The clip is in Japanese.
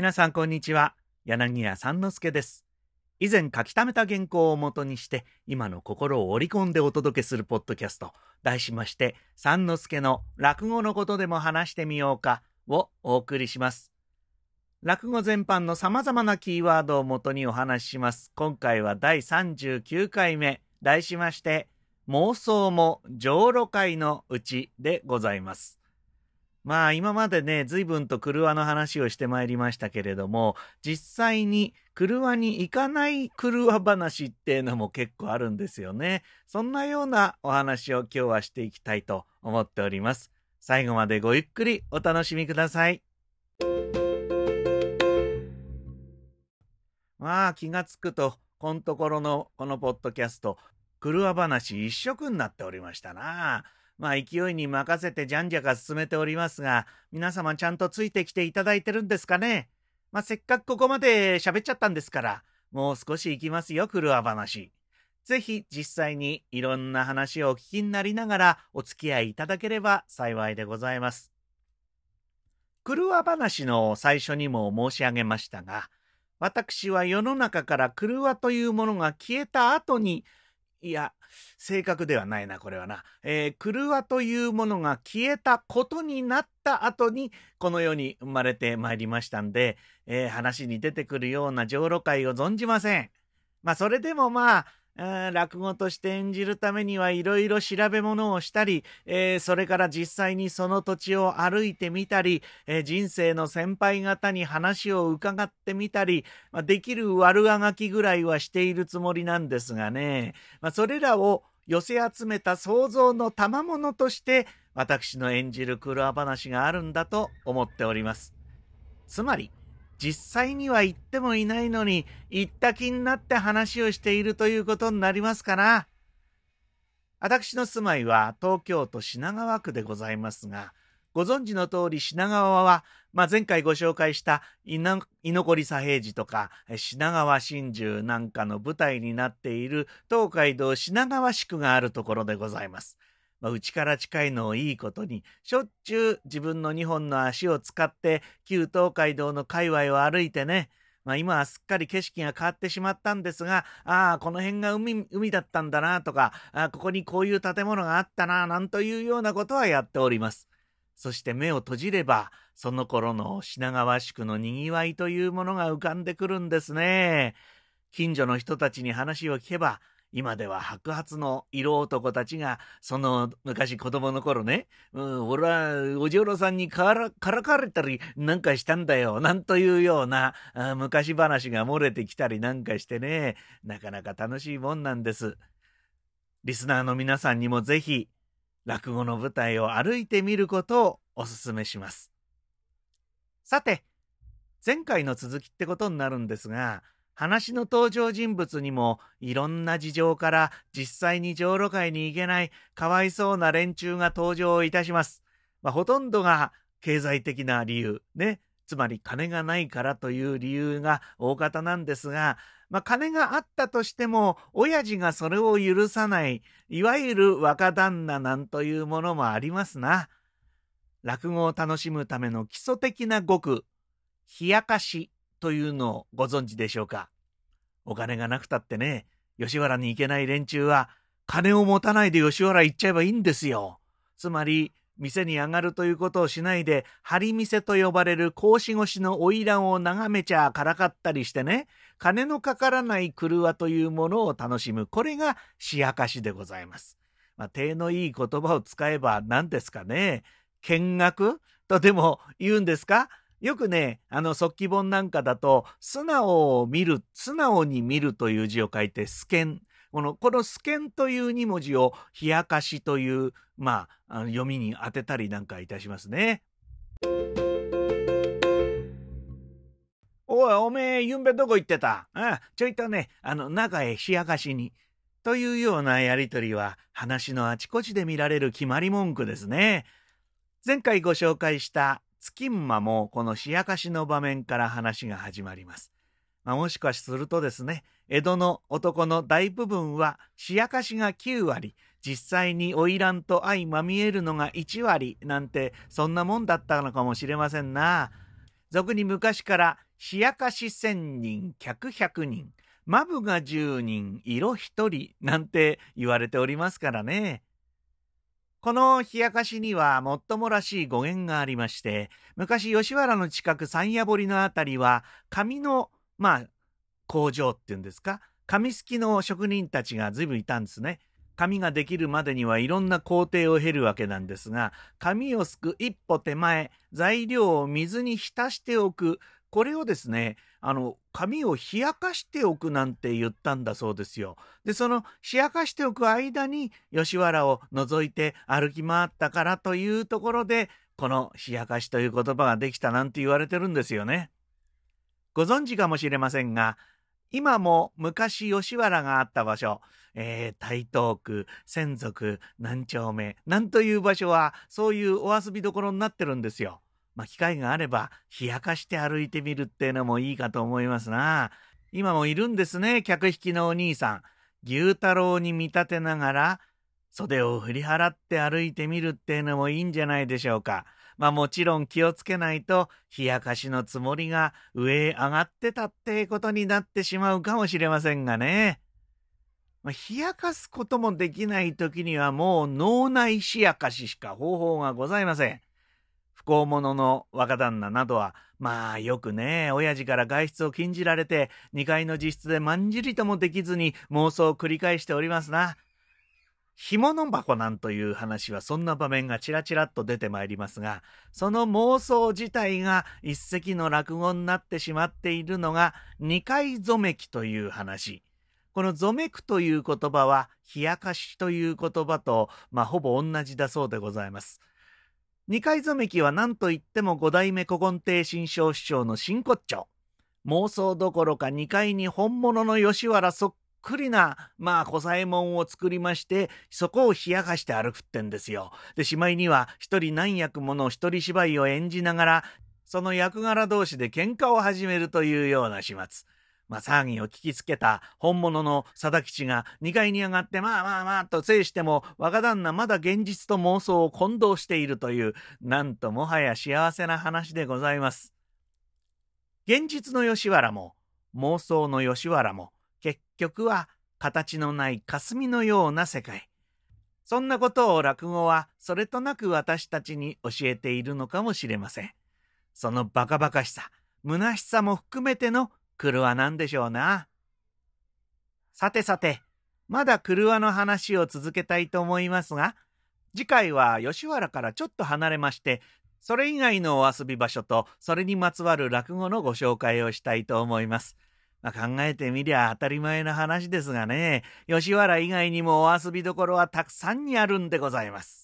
皆さんこんにちは。柳家三之助です。以前書き溜めた原稿をもとにして、今の心を織り込んでお届けするポッドキャスト、題しまして、三之助の落語のことでも話してみようかをお送りします。落語全般の様々なキーワードをもとにお話しします。今回は第39回目、題しまして、妄想も浄土会のうちでございます。まあ今までね、随分と車の話をしてまいりましたけれども、実際に車に行かない車話っていうのも結構あるんですよね。そんなようなお話を今日はしていきたいと思っております。最後までごゆっくりお楽しみください。まあ気がつくと、このところのこのポッドキャスト、車話一色になっておりましたな。まあ勢いに任せてじゃんじゃか進めておりますが、皆様ちゃんとついてきていただいてるんですかね？まあせっかくここまで喋っちゃったんですから、もう少し行きますよ、車話。ぜひ実際にいろんな話をお聞きになりながらお付き合いいただければ幸いでございます。車話の最初にも申し上げましたが、私は世の中から車というものが消えた後にいや、正確ではないな、これはな。えー、クルワというものが消えたことになった後に、この世に生まれてまいりましたんで、えー、話に出てくるような浄土会を存じません。まあ、それでもまあ、落語として演じるためにはいろいろ調べ物をしたり、えー、それから実際にその土地を歩いてみたり、えー、人生の先輩方に話を伺ってみたり、まあ、できる悪あがきぐらいはしているつもりなんですがね、まあ、それらを寄せ集めた想像の賜物として私の演じる黒話があるんだと思っております。つまり、実際には行ってもいないのに、行った気になって話をしているということになりますかな。私の住まいは東京都品川区でございますが、ご存知の通り品川は、まあ、前回ご紹介した居残り左平次とか品川真珠なんかの舞台になっている東海道品川宿があるところでございます。まあ、家から近いのをいいことに、しょっちゅう自分の2本の足を使って旧東海道の界隈を歩いてね、まあ、今はすっかり景色が変わってしまったんですが、ああ、この辺が海、海だったんだなとか、あここにこういう建物があったな、なんというようなことはやっております。そして目を閉じれば、その頃の品川宿の賑わいというものが浮かんでくるんですね。近所の人たちに話を聞けば、今では白髪の色男たちが、その昔子供の頃ね、うん、俺はお嬢郎さんにからからかわれたりなんかしたんだよ、なんというような昔話が漏れてきたりなんかしてね、なかなか楽しいもんなんです。リスナーの皆さんにもぜひ、落語の舞台を歩いてみることをお勧めします。さて、前回の続きってことになるんですが、話の登場人物にもいろんな事情から実際に浄土会に行けないかわいそうな連中が登場いたします。まあ、ほとんどが経済的な理由、ね。つまり金がないからという理由が大方なんですが、まあ、金があったとしても、親父がそれを許さない、いわゆる若旦那なんというものもありますな。落語を楽しむための基礎的な語句、冷やかしというのをご存知でしょうか？お金がなくたってね、吉原に行けない連中は、金を持たないで吉原行っちゃえばいいんですよ。つまり、店に上がるということをしないで、張り店と呼ばれる格子越しの花魁を眺めちゃからかったりしてね、金のかからない車というものを楽しむ。これがしやかしでございます。まあ、手のいい言葉を使えば何ですかね？見学？とでも言うんですか？よくね、あの、速記本なんかだと、素直を見る、素直に見るという字を書いて、スケン。この、このスケンという2文字を、冷やかしという、まあ、あ読みに当てたりなんかいたしますね。おい、おめえ、ゆんべどこ行ってた？ああちょいとね、あの、中へ冷やかしに。というようなやりとりは、話のあちこちで見られる決まり文句ですね。前回ご紹介した月馬もこの冷やかしの場面から話が始まります。まあ、もしかするとですね、江戸の男の大部分は冷やかしが9割、実際に花魁と相まみえるのが1割なんて、そんなもんだったのかもしれませんな。俗に昔から冷やかし千人、客百人、マブが十人、色一人なんて言われておりますからね。この冷やかしにはもっともらしい語源がありまして、昔吉原の近く山谷堀のあたりは紙の、まあ、工場っていうんですか、紙すきの職人たちが随分いたんですね。紙ができるまでにはいろんな工程を経るわけなんですが、紙をすく一歩手前、材料を水に浸しておく。これをですね、あの、紙を冷やかしておくなんて言ったんだそうですよ。で、その冷やかしておく間に吉原を覗いて歩き回ったからというところで、この冷やかしという言葉ができたなんて言われてるんですよね。ご存知かもしれませんが、今も昔吉原があった場所、えー、台東区、仙族、南丁目、なんという場所は、そういうお遊びどころになってるんですよ。まあ、機会があれば、冷やかして歩いてみるっていうのもいいかと思いますな。今もいるんですね、客引きのお兄さん。牛太郎に見立てながら、袖を振り払って歩いてみるっていうのもいいんじゃないでしょうか。まあもちろん気をつけないと、冷やかしのつもりが上へ上がってたってことになってしまうかもしれませんがね。まあ、冷やかすこともできない時にはもう脳内冷やかししか方法がございません。不幸者の若旦那などは、まあよくね、親父から外出を禁じられて、2階の自室でまんじりともできずに妄想を繰り返しておりますな。干物箱なんという話はそんな場面がちらちらっと出てまいりますが、その妄想自体が一石の落語になってしまっているのが二回ぞめきという話。このぞめくという言葉は、冷やかしという言葉と、まあ、ほぼ同じだそうでございます。二回ぞめきは何と言っても五代目古今亭新章師匠の真骨頂。妄想どころか二階に本物の吉原そっくりな、まあ、小左衛門を作りまして、そこを冷やかして歩くってんですよ。で、しまいには、一人何役もの一人芝居を演じながら、その役柄同士で喧嘩を始めるというような始末。まあ、騒ぎを聞きつけた本物の貞吉が2階に上がって、まあまあまあと制しても、若旦那まだ現実と妄想を混同しているという、なんともはや幸せな話でございます。現実の吉原も、妄想の吉原も、結局は形のない霞のような世界。そんなことを落語はそれとなく私たちに教えているのかもしれません。そのバカバカしさ、虚しさも含めての車なんでしょうな。さてさて、まだ車の話を続けたいと思いますが、次回は吉原からちょっと離れまして、それ以外のお遊び場所とそれにまつわる落語のご紹介をしたいと思います。まあ、考えてみりゃ当たり前の話ですがね、吉原以外にもお遊びどころはたくさんにあるんでございます。